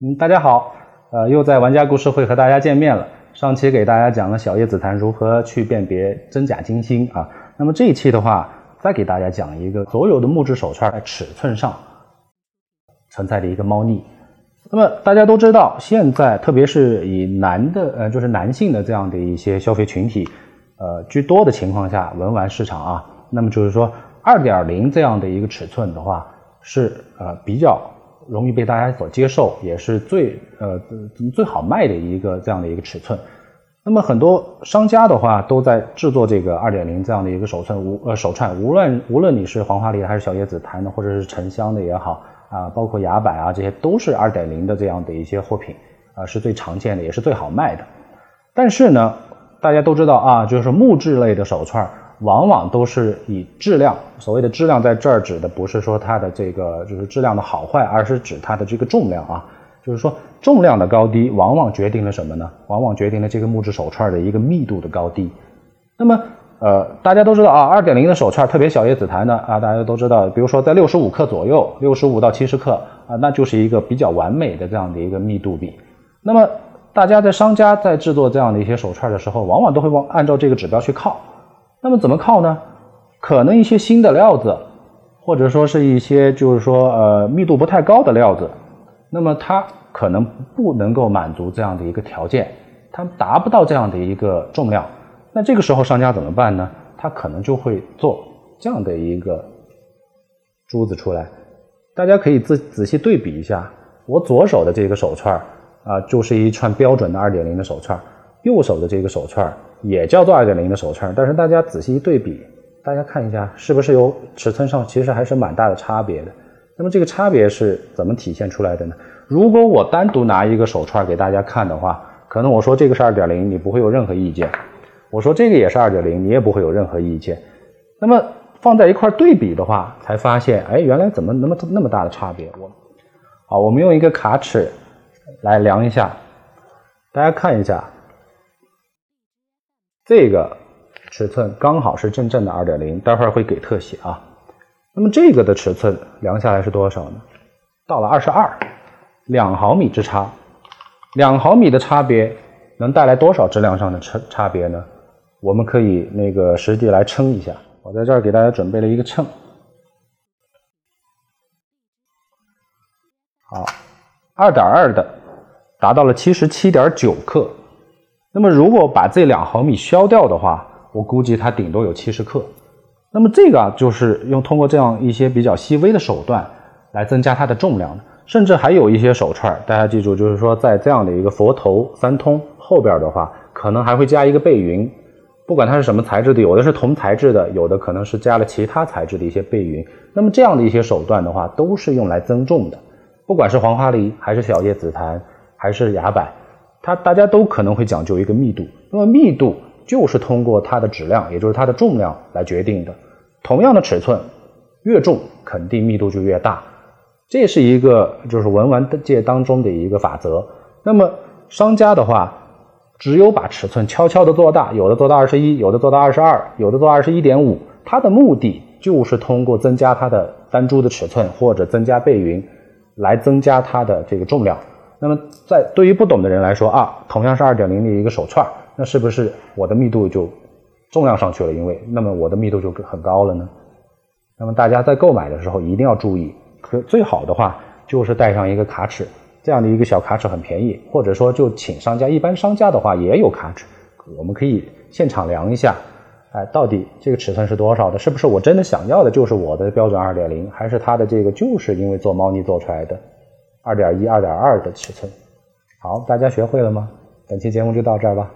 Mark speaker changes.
Speaker 1: 嗯，大家好，呃，又在玩家故事会和大家见面了。上期给大家讲了小叶紫檀如何去辨别真假金星啊，那么这一期的话，再给大家讲一个所有的木质手串在尺寸上存在的一个猫腻。那么大家都知道，现在特别是以男的呃，就是男性的这样的一些消费群体呃居多的情况下，文玩市场啊，那么就是说二点零这样的一个尺寸的话，是呃比较。容易被大家所接受，也是最呃最好卖的一个这样的一个尺寸。那么很多商家的话都在制作这个二点零这样的一个手串，无呃手串，无论无论你是黄花梨还是小叶紫檀的，或者是沉香的也好啊，包括崖柏啊，这些都是二点零的这样的一些货品啊，是最常见的，也是最好卖的。但是呢，大家都知道啊，就是木质类的手串。往往都是以质量，所谓的质量在这儿指的不是说它的这个就是质量的好坏，而是指它的这个重量啊。就是说重量的高低，往往决定了什么呢？往往决定了这个木质手串的一个密度的高低。那么，呃，大家都知道啊，二点零的手串，特别小叶紫檀的啊，大家都知道，比如说在六十五克左右，六十五到七十克啊，那就是一个比较完美的这样的一个密度比。那么，大家在商家在制作这样的一些手串的时候，往往都会往按照这个指标去靠。那么怎么靠呢？可能一些新的料子，或者说是一些就是说呃密度不太高的料子，那么它可能不能够满足这样的一个条件，它达不到这样的一个重量。那这个时候商家怎么办呢？他可能就会做这样的一个珠子出来。大家可以仔仔细对比一下，我左手的这个手串啊，就是一串标准的二点零的手串，右手的这个手串也叫做二点零的手串，但是大家仔细一对比，大家看一下，是不是有尺寸上其实还是蛮大的差别的？那么这个差别是怎么体现出来的呢？如果我单独拿一个手串给大家看的话，可能我说这个是二点零，你不会有任何意见；我说这个也是二点零，你也不会有任何意见。那么放在一块对比的话，才发现，哎，原来怎么那么那么大的差别？我，好，我们用一个卡尺来量一下，大家看一下。这个尺寸刚好是真正的二点零，待会儿会给特写啊。那么这个的尺寸量下来是多少呢？到了二十二，两毫米之差。两毫米的差别能带来多少质量上的差差别呢？我们可以那个实际来称一下。我在这儿给大家准备了一个秤。好，二点二的达到了七十七点九克。那么，如果把这两毫米削掉的话，我估计它顶多有七十克。那么这个啊，就是用通过这样一些比较细微的手段来增加它的重量的。甚至还有一些手串，大家记住，就是说在这样的一个佛头三通后边的话，可能还会加一个背云。不管它是什么材质的，有的是铜材质的，有的可能是加了其他材质的一些背云。那么这样的一些手段的话，都是用来增重的。不管是黄花梨，还是小叶紫檀，还是崖柏。它大家都可能会讲究一个密度，那么密度就是通过它的质量，也就是它的重量来决定的。同样的尺寸，越重肯定密度就越大，这是一个就是文玩界当中的一个法则。那么商家的话，只有把尺寸悄悄的做大，有的做到二十一，有的做到二十二，有的做二十一点五，它的目的就是通过增加它的单珠的尺寸或者增加背云，来增加它的这个重量。那么，在对于不懂的人来说啊，同样是二点零的一个手串，那是不是我的密度就重量上去了？因为那么我的密度就很高了呢？那么大家在购买的时候一定要注意，可最好的话就是带上一个卡尺，这样的一个小卡尺很便宜，或者说就请商家，一般商家的话也有卡尺，我们可以现场量一下，哎，到底这个尺寸是多少的？是不是我真的想要的就是我的标准二点零，还是它的这个就是因为做猫腻做出来的？二点一、二点二的尺寸，好，大家学会了吗？本期节目就到这儿吧。